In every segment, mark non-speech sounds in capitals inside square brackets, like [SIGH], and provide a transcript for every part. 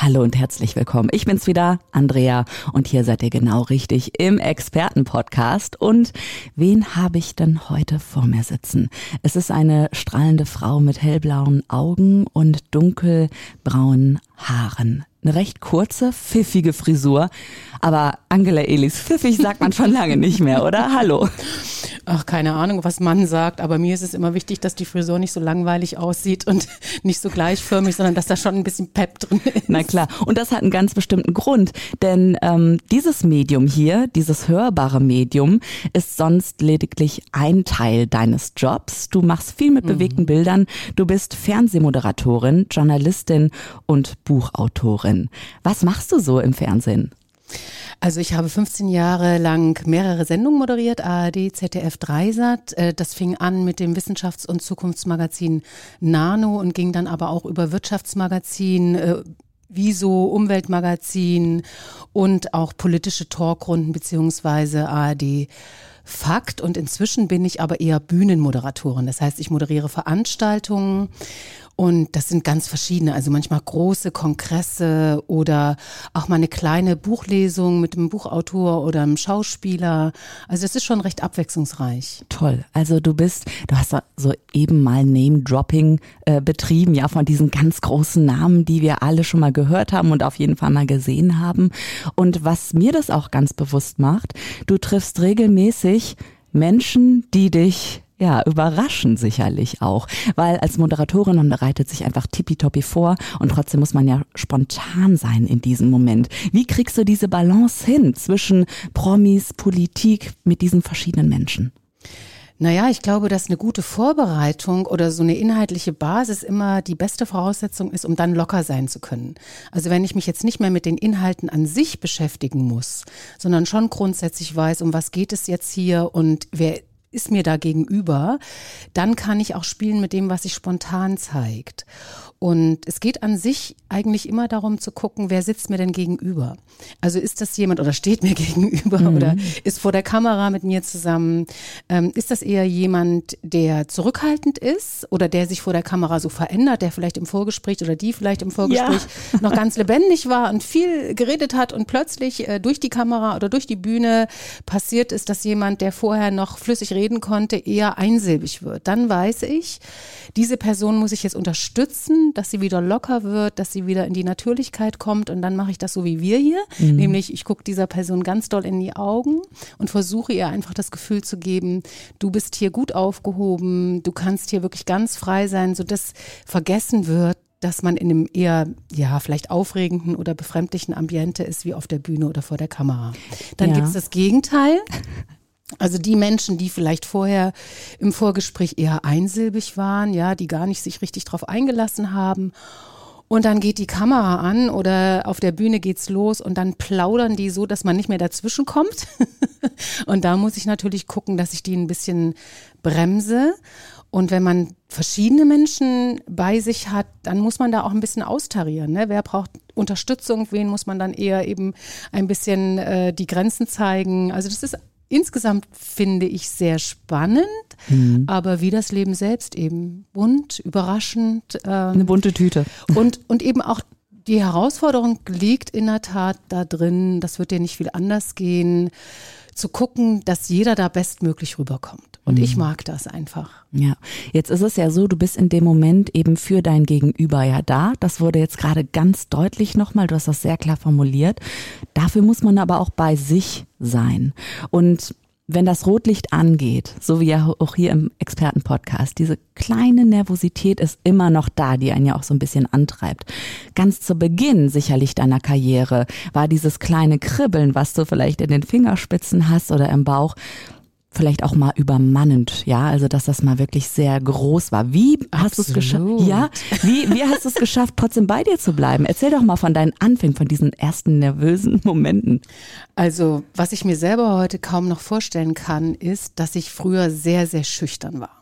Hallo und herzlich willkommen. Ich bin's wieder, Andrea, und hier seid ihr genau richtig im Expertenpodcast. Und wen habe ich denn heute vor mir sitzen? Es ist eine strahlende Frau mit hellblauen Augen und dunkelbraunen Haaren eine recht kurze, pfiffige Frisur. Aber Angela Elis pfiffig sagt man schon lange nicht mehr, oder? Hallo. [LAUGHS] Ach, keine Ahnung, was man sagt, aber mir ist es immer wichtig, dass die Frisur nicht so langweilig aussieht und [LAUGHS] nicht so gleichförmig, sondern dass da schon ein bisschen Pep drin ist. Na klar, und das hat einen ganz bestimmten Grund, denn ähm, dieses Medium hier, dieses hörbare Medium, ist sonst lediglich ein Teil deines Jobs. Du machst viel mit mhm. bewegten Bildern, du bist Fernsehmoderatorin, Journalistin und Buchautorin. Was machst du so im Fernsehen? Also ich habe 15 Jahre lang mehrere Sendungen moderiert, ARD, ZDF, Dreisat. Äh, das fing an mit dem Wissenschafts- und Zukunftsmagazin Nano und ging dann aber auch über Wirtschaftsmagazin, äh, Wieso, Umweltmagazin und auch politische Talkrunden beziehungsweise ARD Fakt. Und inzwischen bin ich aber eher Bühnenmoderatorin. Das heißt, ich moderiere Veranstaltungen und das sind ganz verschiedene, also manchmal große Kongresse oder auch mal eine kleine Buchlesung mit einem Buchautor oder einem Schauspieler. Also das ist schon recht abwechslungsreich. Toll. Also du bist, du hast so eben mal Name-Dropping äh, betrieben, ja, von diesen ganz großen Namen, die wir alle schon mal gehört haben und auf jeden Fall mal gesehen haben. Und was mir das auch ganz bewusst macht, du triffst regelmäßig Menschen, die dich ja, überraschen sicherlich auch, weil als Moderatorin man bereitet sich einfach tippitoppi vor und trotzdem muss man ja spontan sein in diesem Moment. Wie kriegst du diese Balance hin zwischen Promis, Politik mit diesen verschiedenen Menschen? Naja, ich glaube, dass eine gute Vorbereitung oder so eine inhaltliche Basis immer die beste Voraussetzung ist, um dann locker sein zu können. Also wenn ich mich jetzt nicht mehr mit den Inhalten an sich beschäftigen muss, sondern schon grundsätzlich weiß, um was geht es jetzt hier und wer ist mir da gegenüber, dann kann ich auch spielen mit dem, was sich spontan zeigt. Und es geht an sich eigentlich immer darum zu gucken, wer sitzt mir denn gegenüber. Also ist das jemand oder steht mir [LAUGHS] gegenüber mhm. oder ist vor der Kamera mit mir zusammen? Ähm, ist das eher jemand, der zurückhaltend ist oder der sich vor der Kamera so verändert, der vielleicht im Vorgespräch oder die vielleicht im Vorgespräch ja. noch ganz [LAUGHS] lebendig war und viel geredet hat und plötzlich äh, durch die Kamera oder durch die Bühne passiert ist, dass jemand, der vorher noch flüssig reden konnte, eher einsilbig wird. Dann weiß ich, diese Person muss ich jetzt unterstützen, dass sie wieder locker wird, dass sie wieder in die Natürlichkeit kommt und dann mache ich das so wie wir hier, mhm. nämlich ich gucke dieser Person ganz doll in die Augen und versuche ihr einfach das Gefühl zu geben, du bist hier gut aufgehoben, du kannst hier wirklich ganz frei sein, sodass vergessen wird, dass man in einem eher, ja, vielleicht aufregenden oder befremdlichen Ambiente ist, wie auf der Bühne oder vor der Kamera. Dann ja. gibt es das Gegenteil. [LAUGHS] Also die Menschen, die vielleicht vorher im Vorgespräch eher einsilbig waren, ja, die gar nicht sich richtig drauf eingelassen haben. Und dann geht die Kamera an oder auf der Bühne geht's los und dann plaudern die so, dass man nicht mehr dazwischen kommt. [LAUGHS] und da muss ich natürlich gucken, dass ich die ein bisschen bremse. Und wenn man verschiedene Menschen bei sich hat, dann muss man da auch ein bisschen austarieren. Ne? Wer braucht Unterstützung? Wen muss man dann eher eben ein bisschen äh, die Grenzen zeigen? Also das ist insgesamt finde ich sehr spannend, mhm. aber wie das Leben selbst eben bunt, überraschend. Ähm, Eine bunte Tüte. Und, und eben auch die Herausforderung liegt in der Tat da drin, das wird dir nicht viel anders gehen, zu gucken, dass jeder da bestmöglich rüberkommt. Und mhm. ich mag das einfach. Ja, jetzt ist es ja so, du bist in dem Moment eben für dein Gegenüber ja da. Das wurde jetzt gerade ganz deutlich nochmal, du hast das sehr klar formuliert. Dafür muss man aber auch bei sich sein. Und wenn das Rotlicht angeht, so wie ja auch hier im Expertenpodcast, diese kleine Nervosität ist immer noch da, die einen ja auch so ein bisschen antreibt. Ganz zu Beginn sicherlich deiner Karriere war dieses kleine Kribbeln, was du vielleicht in den Fingerspitzen hast oder im Bauch, vielleicht auch mal übermannend, ja, also dass das mal wirklich sehr groß war. Wie hast du es geschafft? Ja, wie, wie hast du es geschafft, trotzdem bei dir zu bleiben? Erzähl doch mal von deinen Anfängen, von diesen ersten nervösen [LAUGHS] Momenten. Also, was ich mir selber heute kaum noch vorstellen kann, ist, dass ich früher sehr, sehr schüchtern war.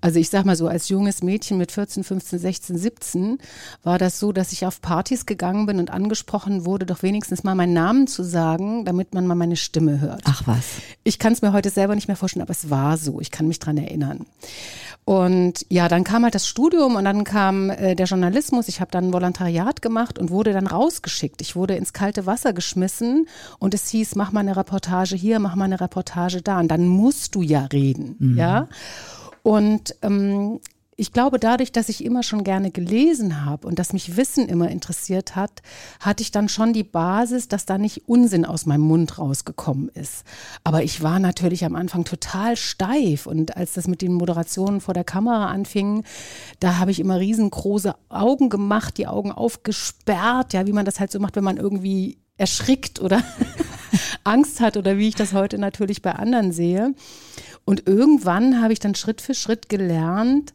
Also ich sag mal so, als junges Mädchen mit 14, 15, 16, 17 war das so, dass ich auf Partys gegangen bin und angesprochen wurde, doch wenigstens mal meinen Namen zu sagen, damit man mal meine Stimme hört. Ach was. Ich kann es mir heute selber nicht mehr vorstellen, aber es war so. Ich kann mich dran erinnern. Und ja, dann kam halt das Studium und dann kam äh, der Journalismus. Ich habe dann ein Volontariat gemacht und wurde dann rausgeschickt. Ich wurde ins kalte Wasser geschmissen und es hieß, mach mal eine Reportage hier, mach mal eine Reportage da. Und dann musst du ja reden, mhm. ja. Und ähm, ich glaube, dadurch, dass ich immer schon gerne gelesen habe und dass mich Wissen immer interessiert hat, hatte ich dann schon die Basis, dass da nicht Unsinn aus meinem Mund rausgekommen ist. Aber ich war natürlich am Anfang total steif und als das mit den Moderationen vor der Kamera anfing, da habe ich immer riesengroße Augen gemacht, die Augen aufgesperrt, ja, wie man das halt so macht, wenn man irgendwie erschrickt oder [LAUGHS] [LAUGHS] Angst hat oder wie ich das heute natürlich bei anderen sehe. Und irgendwann habe ich dann Schritt für Schritt gelernt,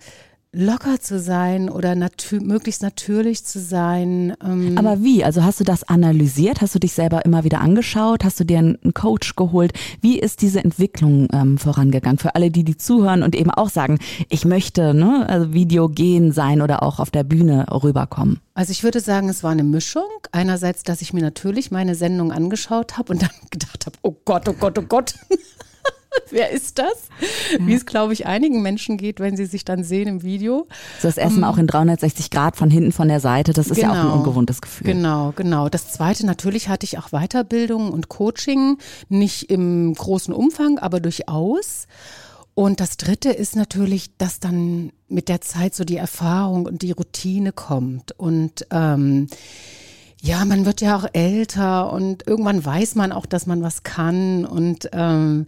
locker zu sein oder natür möglichst natürlich zu sein. Ähm. Aber wie? Also hast du das analysiert? Hast du dich selber immer wieder angeschaut? Hast du dir einen Coach geholt? Wie ist diese Entwicklung ähm, vorangegangen? Für alle, die die zuhören und eben auch sagen, ich möchte ne, also Video gehen sein oder auch auf der Bühne rüberkommen. Also ich würde sagen, es war eine Mischung. Einerseits, dass ich mir natürlich meine Sendung angeschaut habe und dann [LAUGHS] gedacht habe, oh Gott, oh Gott, oh Gott. Wer ist das? Wie es, glaube ich, einigen Menschen geht, wenn sie sich dann sehen im Video. So das erste Mal auch in 360 Grad von hinten, von der Seite. Das ist genau, ja auch ein genau. ungewohntes Gefühl. Genau, genau. Das zweite, natürlich hatte ich auch Weiterbildung und Coaching. Nicht im großen Umfang, aber durchaus. Und das dritte ist natürlich, dass dann mit der Zeit so die Erfahrung und die Routine kommt. Und ähm, ja, man wird ja auch älter und irgendwann weiß man auch, dass man was kann. Und ähm,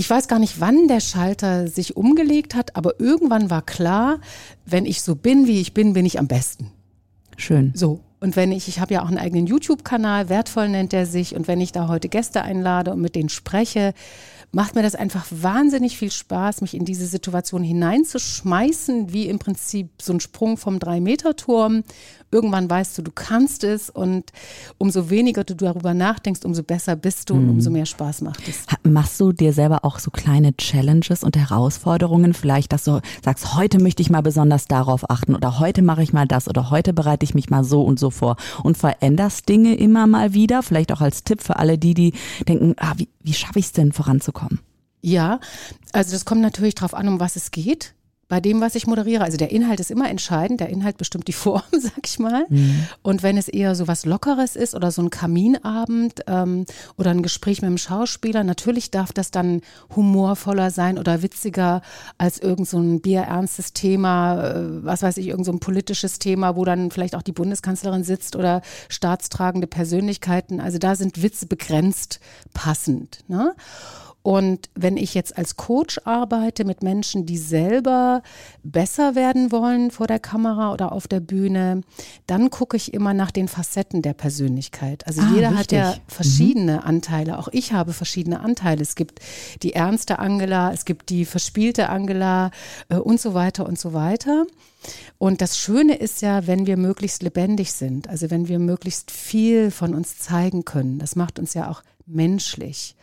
ich weiß gar nicht, wann der Schalter sich umgelegt hat, aber irgendwann war klar, wenn ich so bin, wie ich bin, bin ich am besten. Schön. So. Und wenn ich, ich habe ja auch einen eigenen YouTube-Kanal, wertvoll nennt er sich, und wenn ich da heute Gäste einlade und mit denen spreche, macht mir das einfach wahnsinnig viel Spaß, mich in diese Situation hineinzuschmeißen, wie im Prinzip so ein Sprung vom Drei-Meter-Turm. Irgendwann weißt du, du kannst es und umso weniger du darüber nachdenkst, umso besser bist du und mhm. umso mehr Spaß macht es. Machst du dir selber auch so kleine Challenges und Herausforderungen? Vielleicht, dass du sagst, heute möchte ich mal besonders darauf achten oder heute mache ich mal das oder heute bereite ich mich mal so und so vor und veränderst Dinge immer mal wieder? Vielleicht auch als Tipp für alle die, die denken, ah, wie, wie schaffe ich es denn voranzukommen? Ja, also das kommt natürlich darauf an, um was es geht bei dem, was ich moderiere. Also der Inhalt ist immer entscheidend. Der Inhalt bestimmt die [LAUGHS] Form, sag ich mal. Mhm. Und wenn es eher so was Lockeres ist oder so ein Kaminabend ähm, oder ein Gespräch mit einem Schauspieler, natürlich darf das dann humorvoller sein oder witziger als irgend so ein bierernstes Thema, äh, was weiß ich, irgend so ein politisches Thema, wo dann vielleicht auch die Bundeskanzlerin sitzt oder staatstragende Persönlichkeiten. Also da sind Witze begrenzt passend. Ne? Und wenn ich jetzt als Coach arbeite mit Menschen, die selber besser werden wollen vor der Kamera oder auf der Bühne, dann gucke ich immer nach den Facetten der Persönlichkeit. Also ah, jeder richtig. hat ja verschiedene mhm. Anteile. Auch ich habe verschiedene Anteile. Es gibt die ernste Angela, es gibt die verspielte Angela äh, und so weiter und so weiter. Und das Schöne ist ja, wenn wir möglichst lebendig sind, also wenn wir möglichst viel von uns zeigen können. Das macht uns ja auch menschlich.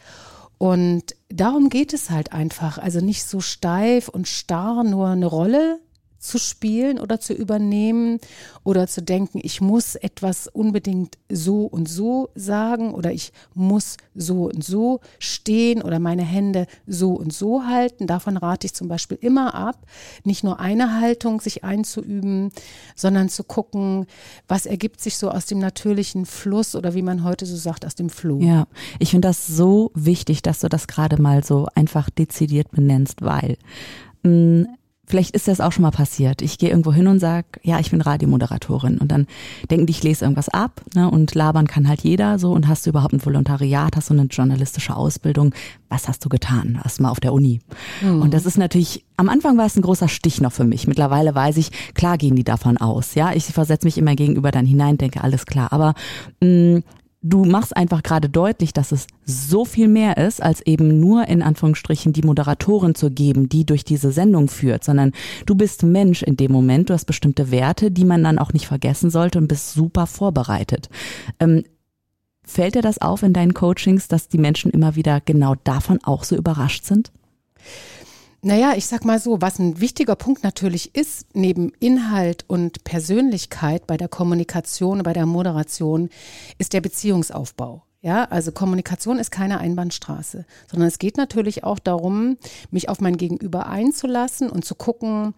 Und darum geht es halt einfach. Also nicht so steif und starr nur eine Rolle zu spielen oder zu übernehmen oder zu denken, ich muss etwas unbedingt so und so sagen oder ich muss so und so stehen oder meine Hände so und so halten. Davon rate ich zum Beispiel immer ab, nicht nur eine Haltung sich einzuüben, sondern zu gucken, was ergibt sich so aus dem natürlichen Fluss oder wie man heute so sagt, aus dem Flow. Ja, ich finde das so wichtig, dass du das gerade mal so einfach dezidiert benennst, weil mh, mm, vielleicht ist das auch schon mal passiert. Ich gehe irgendwo hin und sag, ja, ich bin Radiomoderatorin. Und dann denken die, ich lese irgendwas ab ne, und labern kann halt jeder so. Und hast du überhaupt ein Volontariat, hast du eine journalistische Ausbildung? Was hast du getan? Erst mal auf der Uni. Mhm. Und das ist natürlich, am Anfang war es ein großer Stich noch für mich. Mittlerweile weiß ich, klar gehen die davon aus. Ja, ich versetze mich immer gegenüber dann hinein, denke, alles klar. Aber mh, mm, du machst einfach gerade deutlich, dass es so viel mehr ist, als eben nur in Anführungsstrichen die Moderatorin zu geben, die durch diese Sendung führt, sondern du bist Mensch in dem Moment, du hast bestimmte Werte, die man dann auch nicht vergessen sollte und bist super vorbereitet. Ähm, fällt dir das auf in deinen Coachings, dass die Menschen immer wieder genau davon auch so überrascht sind? Naja, ich sag mal so, was ein wichtiger Punkt natürlich ist, neben Inhalt und Persönlichkeit bei der Kommunikation, bei der Moderation, ist der Beziehungsaufbau. Ja, also Kommunikation ist keine Einbahnstraße, sondern es geht natürlich auch darum, mich auf mein Gegenüber einzulassen und zu gucken,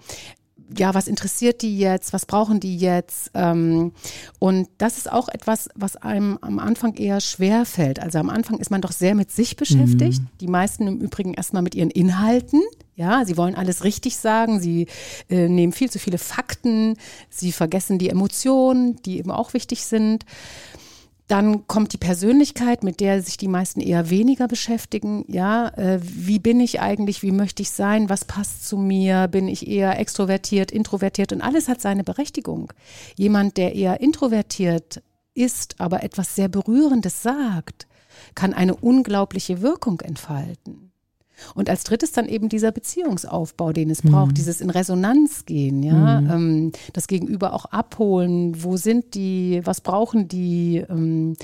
ja, was interessiert die jetzt, was brauchen die jetzt? Ähm, und das ist auch etwas, was einem am Anfang eher schwer fällt. Also am Anfang ist man doch sehr mit sich beschäftigt. Mhm. Die meisten im Übrigen erstmal mit ihren Inhalten. Ja, sie wollen alles richtig sagen, sie äh, nehmen viel zu viele Fakten, sie vergessen die Emotionen, die eben auch wichtig sind. Dann kommt die Persönlichkeit, mit der sich die meisten eher weniger beschäftigen. Ja, äh, wie bin ich eigentlich? Wie möchte ich sein? Was passt zu mir? Bin ich eher extrovertiert, introvertiert? Und alles hat seine Berechtigung. Jemand, der eher introvertiert ist, aber etwas sehr Berührendes sagt, kann eine unglaubliche Wirkung entfalten. Und als drittes dann eben dieser Beziehungsaufbau, den es braucht, mhm. dieses in Resonanz gehen, ja, mhm. ähm, das Gegenüber auch abholen, wo sind die, was brauchen die, ähm,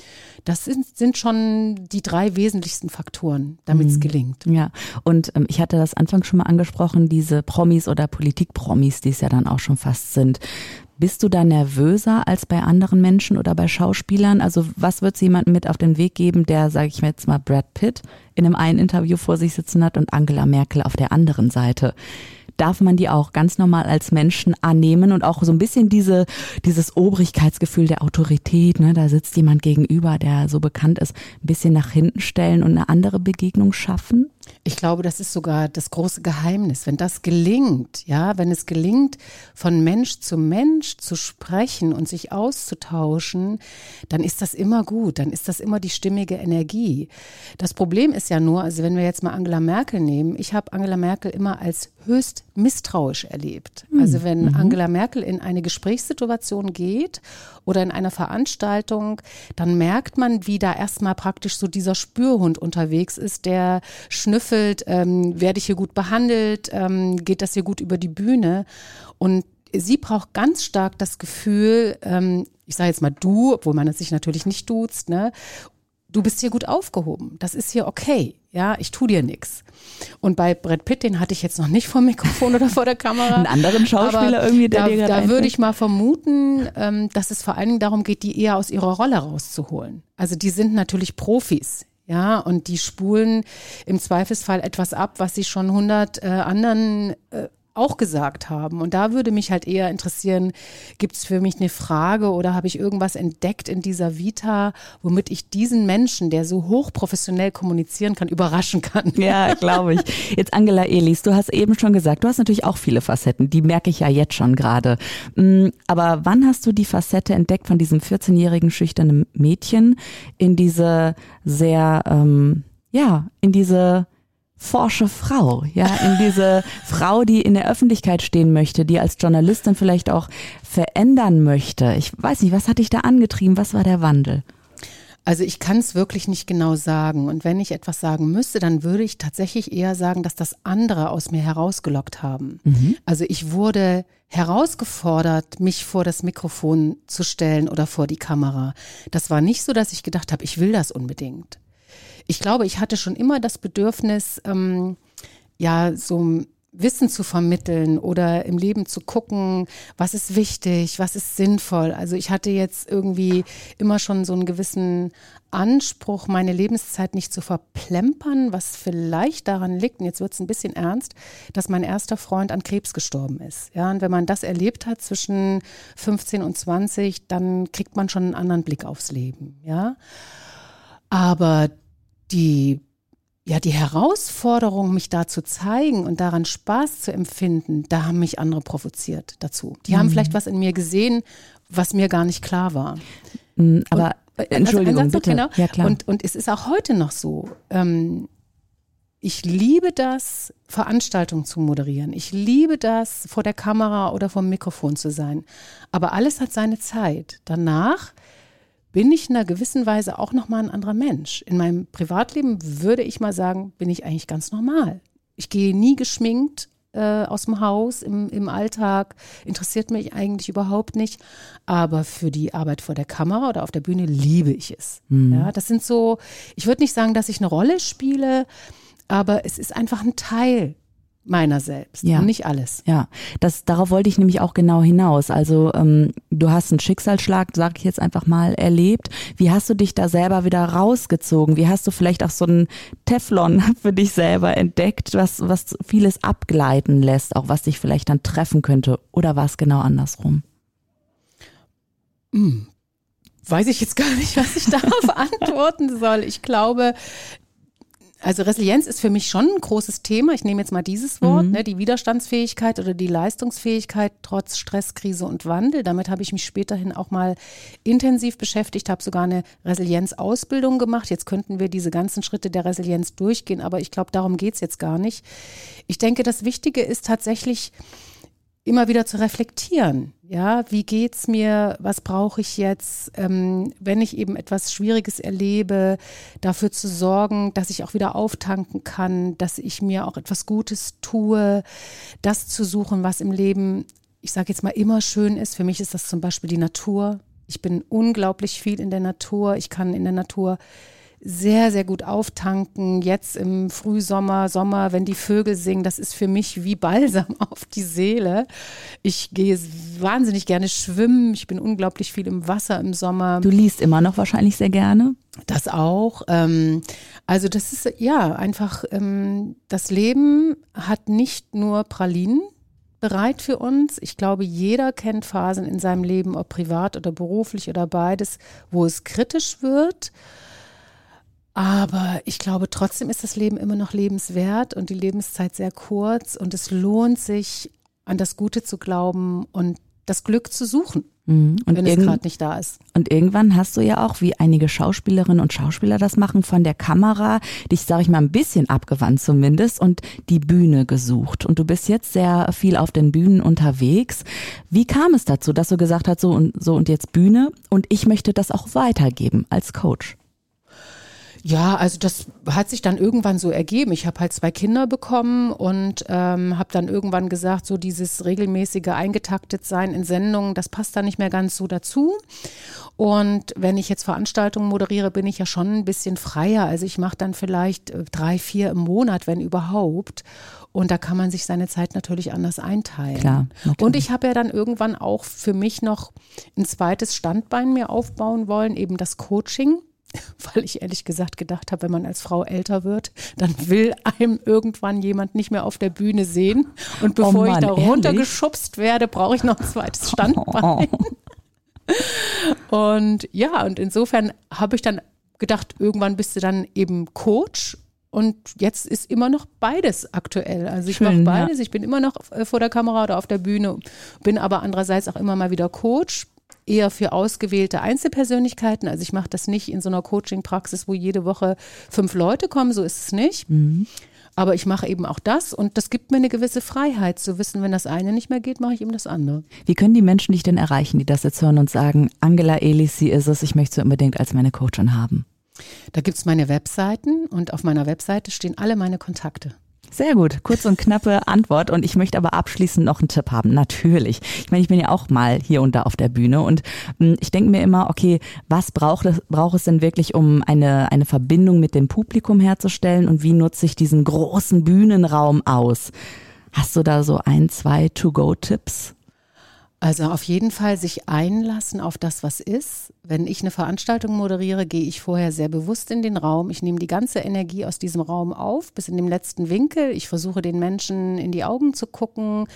das sind, sind schon die drei wesentlichsten Faktoren, damit es mhm. gelingt. Ja, und ähm, ich hatte das Anfang schon mal angesprochen, diese Promis oder Politikpromis, die es ja dann auch schon fast sind. Bist du da nervöser als bei anderen Menschen oder bei Schauspielern? Also was wird jemandem mit auf den Weg geben, der, sage ich mir jetzt mal, Brad Pitt in einem einen Interview vor sich sitzen hat und Angela Merkel auf der anderen Seite? darf man die auch ganz normal als Menschen annehmen und auch so ein bisschen diese, dieses Obrigkeitsgefühl der Autorität, ne, da sitzt jemand gegenüber, der so bekannt ist, ein bisschen nach hinten stellen und eine andere Begegnung schaffen? Ich glaube, das ist sogar das große Geheimnis. Wenn das gelingt, ja, wenn es gelingt, von Mensch zu Mensch zu sprechen und sich auszutauschen, dann ist das immer gut. Dann ist das immer die stimmige Energie. Das Problem ist ja nur, also wenn wir jetzt mal Angela Merkel nehmen, ich habe Angela Merkel immer als höchst misstrauisch erlebt. Hm, also wenn mhm. Angela Merkel in eine Gesprächssituation geht oder in einer Veranstaltung, dann merkt man, wie da erstmal praktisch so dieser Spürhund unterwegs ist, der schnüffelt, ähm, werde ich hier gut behandelt, ähm, geht das hier gut über die Bühne und sie braucht ganz stark das Gefühl, ähm, ich sage jetzt mal du, obwohl man es sich natürlich nicht duzt, ne? Du bist hier gut aufgehoben. Das ist hier okay. Ja, ich tu dir nichts. Und bei Brad Pitt, den hatte ich jetzt noch nicht vor dem Mikrofon oder vor der Kamera. Einen anderen Schauspieler irgendwie, der da, dir Da würde ich mal vermuten, ähm, dass es vor allen Dingen darum geht, die eher aus ihrer Rolle rauszuholen. Also die sind natürlich Profis. Ja, und die spulen im Zweifelsfall etwas ab, was sie schon hundert äh, anderen äh, auch gesagt haben. Und da würde mich halt eher interessieren, gibt es für mich eine Frage oder habe ich irgendwas entdeckt in dieser Vita, womit ich diesen Menschen, der so hochprofessionell kommunizieren kann, überraschen kann. Ja, glaube ich. Jetzt Angela Elis, du hast eben schon gesagt, du hast natürlich auch viele Facetten, die merke ich ja jetzt schon gerade. Mm, aber wann hast du die Facette entdeckt von diesem 14-jährigen schüchternen Mädchen in diese sehr, ähm, ja, in diese forsche Frau, ja, in diese Frau, die in der Öffentlichkeit stehen möchte, die als Journalistin vielleicht auch verändern möchte. Ich weiß nicht, was hat dich da angetrieben? Was war der Wandel? Also ich kann es wirklich nicht genau sagen. Und wenn ich etwas sagen müsste, dann würde ich tatsächlich eher sagen, dass das andere aus mir herausgelockt haben. Mhm. Also ich wurde herausgefordert, mich vor das Mikrofon zu stellen oder vor die Kamera. Das war nicht so, dass ich gedacht habe, ich will das unbedingt ich glaube, ich hatte schon immer das Bedürfnis, ähm, ja, so Wissen zu vermitteln oder im Leben zu gucken, was ist wichtig, was ist sinnvoll. Also ich hatte jetzt irgendwie immer schon so einen gewissen Anspruch, meine Lebenszeit nicht zu verplempern, was vielleicht daran liegt, und jetzt wird es ein bisschen ernst, dass mein erster Freund an Krebs gestorben ist. Ja, und wenn man das erlebt hat zwischen 15 und 20, dann kriegt man schon einen anderen Blick aufs Leben. Ja, aber die ja, die Herausforderung, mich da zu zeigen und daran Spaß zu empfinden, da haben mich andere provoziert dazu. Die mhm. haben vielleicht was in mir gesehen, was mir gar nicht klar war. Mhm, aber und, Entschuldigung, also bitte. Genau. Ja, klar. Und, und es ist auch heute noch so. Ähm, ich liebe das, Veranstaltungen zu moderieren. Ich liebe das, vor der Kamera oder vor dem Mikrofon zu sein. Aber alles hat seine Zeit. Danach bin ich in einer gewissen Weise auch nochmal ein anderer Mensch. In meinem Privatleben würde ich mal sagen, bin ich eigentlich ganz normal. Ich gehe nie geschminkt äh, aus dem Haus im, im Alltag, interessiert mich eigentlich überhaupt nicht. Aber für die Arbeit vor der Kamera oder auf der Bühne liebe ich es. Mhm. Ja, das sind so, ich würde nicht sagen, dass ich eine Rolle spiele, aber es ist einfach ein Teil meiner selbst Ja. und nicht alles. Ja, das, darauf wollte ich nämlich auch genau hinaus. Also ähm, du hast einen Schicksalsschlag, sag ich jetzt einfach mal, erlebt. Wie hast du dich da selber wieder rausgezogen? Wie hast du vielleicht auch so einen Teflon [LAUGHS] für dich selber entdeckt, was, was vieles abgleiten lässt, auch was dich vielleicht dann treffen könnte? Oder war es genau andersrum? Weiß ich jetzt gar nicht, was ich [LAUGHS] darauf antworten soll. Ich glaube, also Resilienz ist für mich schon ein großes Thema. Ich nehme jetzt mal dieses Wort, ne, die Widerstandsfähigkeit oder die Leistungsfähigkeit trotz Stress, Krise und Wandel. Damit habe ich mich späterhin auch mal intensiv beschäftigt, habe sogar eine Resilienzausbildung gemacht. Jetzt könnten wir diese ganzen Schritte der Resilienz durchgehen, aber ich glaube, darum geht's jetzt gar nicht. Ich denke, das Wichtige ist tatsächlich, immer wieder zu reflektieren. Ja, wie geht's mir? Was brauche ich jetzt? Ähm, wenn ich eben etwas Schwieriges erlebe, dafür zu sorgen, dass ich auch wieder auftanken kann, dass ich mir auch etwas Gutes tue, das zu suchen, was im Leben, ich sage jetzt mal, immer schön ist. Für mich ist das zum Beispiel die Natur. Ich bin unglaublich viel in der Natur. Ich kann in der Natur sehr, sehr gut auftanken. Jetzt im Frühsommer, Sommer, wenn die Vögel singen, das ist für mich wie Balsam [LAUGHS] auf die Seele. Ich gehe wahnsinnig gerne schwimmen. Ich bin unglaublich viel im Wasser im Sommer. Du liest immer noch wahrscheinlich sehr gerne. Das auch. Ähm, also das ist ja einfach, ähm, das Leben hat nicht nur Pralinen bereit für uns. Ich glaube, jeder kennt Phasen in seinem Leben, ob privat oder beruflich oder beides, wo es kritisch wird. Aber ich glaube, trotzdem ist das Leben immer noch lebenswert und die Lebenszeit sehr kurz und es lohnt sich, an das Gute zu glauben und das Glück zu suchen, Mhm. Und, wenn es gerade nicht da ist. und irgendwann hast du ja auch, wie einige Schauspielerinnen und Schauspieler das machen, von der Kamera dich, sag ich mal, ein bisschen abgewandt zumindest und die Bühne gesucht. Und du bist jetzt sehr viel auf den Bühnen unterwegs. Wie kam es dazu, dass du gesagt hast, so und so und jetzt Bühne und ich möchte das auch weitergeben als Coach? Ja, also das hat sich dann irgendwann so ergeben. Ich habe halt zwei Kinder bekommen und ähm, habe dann irgendwann gesagt, so dieses regelmäßige eingetaktet sein in Sendungen, das passt da nicht mehr ganz so dazu. Und wenn ich jetzt Veranstaltungen moderiere, bin ich ja schon ein bisschen freier. Also ich mache dann vielleicht äh, drei, vier im Monat, wenn überhaupt. Und da kann man sich seine Zeit natürlich anders einteilen. Klar, natürlich. Und ich habe ja dann irgendwann auch für mich noch ein zweites Standbein mir aufbauen wollen, eben das Coaching [LAUGHS] weil ich ehrlich gesagt gedacht habe, wenn man als Frau älter wird, dann will einem irgendwann jemand nicht mehr auf der Bühne sehen. Und bevor Oh Mann, ich da runtergeschubst werde, brauche ich noch ein zweites [LAUGHS] Standbein. Und ja, und insofern habe ich dann gedacht, irgendwann bist du dann eben Coach. Und jetzt ist immer noch beides aktuell. Also ich mache ja. beides. Ich bin immer noch äh, vor der Kamera oder auf der Bühne, bin aber andererseits auch immer mal wieder Coach. Eher für ausgewählte Einzelpersönlichkeiten. Also ich mache das nicht in so einer Coaching-Praxis, wo jede Woche fünf Leute kommen, so ist es nicht. Aber ich mache eben auch das und das gibt mir eine gewisse Freiheit zu wissen, wenn das eine nicht mehr geht, mache ich eben das andere. Wie können die Menschen dich denn erreichen, die das jetzt hören und sagen, Angela Elis, sie ist es, ich möchte sie unbedingt als meine Coachin haben? Da gibt es meine Webseiten und auf meiner Webseite stehen alle meine Kontakte. Sehr gut, kurz und knappe Antwort. Und ich möchte aber abschließend noch einen Tipp haben. Natürlich. Ich meine, ich bin ja auch mal hier und da auf der Bühne und mh, ich denke mir immer, okay, was braucht es, braucht es denn wirklich, um eine, eine Verbindung mit dem Publikum herzustellen und wie nutze ich diesen großen Bühnenraum aus? Hast du da so ein, zwei To-Go-Tipps? Also auf jeden Fall sich einlassen auf das, was ist. Wenn ich eine Veranstaltung moderiere, gehe ich vorher sehr bewusst in den Raum. Ich nehme die ganze Energie aus diesem Raum auf, bis in den letzten Winkel. Ich versuche den Menschen in die Augen zu gucken.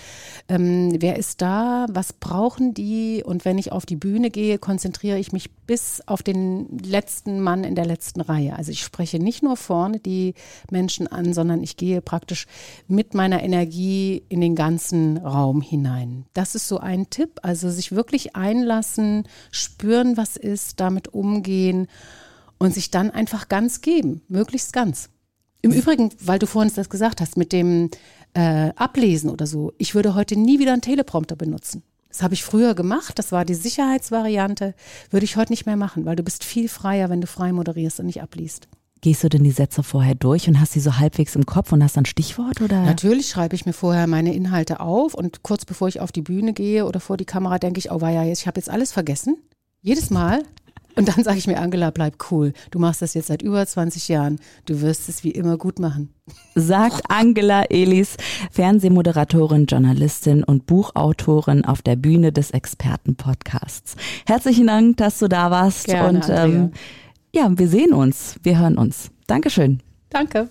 Ähm, wer ist da? Was brauchen die? Und wenn ich auf die Bühne gehe, konzentriere ich mich bis auf den letzten Mann in der letzten Reihe. Also ich spreche nicht nur vorne die Menschen an, sondern ich gehe praktisch mit meiner Energie in den ganzen Raum hinein. Das ist so ein Tipp. Also sich wirklich einlassen, spüren, was ist, damit umgehen und sich dann einfach ganz geben, möglichst ganz. Im Übrigen, weil du vorhin das gesagt hast, mit dem äh, Ablesen oder so, ich würde heute nie wieder einen Teleprompter benutzen. Das habe ich früher gemacht, das war die Sicherheitsvariante, würde ich heute nicht mehr machen, weil du bist viel freier, wenn du frei moderierst und nicht abliest. Gehst du denn die Sätze vorher durch und hast sie so halbwegs im Kopf und hast dann Stichwort oder? Natürlich schreibe ich mir vorher meine Inhalte auf und kurz bevor ich auf die Bühne gehe oder vor die Kamera denke ich, oh war ja, ich habe jetzt alles vergessen. Jedes Mal. Und dann sage ich mir, Angela, bleib cool. Du machst das jetzt seit über 20 Jahren. Du wirst es wie immer gut machen. Sagt Angela Elis, Fernsehmoderatorin, Journalistin und Buchautorin auf der Bühne des Expertenpodcasts. Herzlichen Dank, dass du da warst. Gerne, und ähm, ja, wir sehen uns, wir hören uns. Dankeschön. Danke.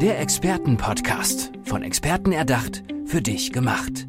Der Expertenpodcast. Von Experten erdacht, für dich gemacht.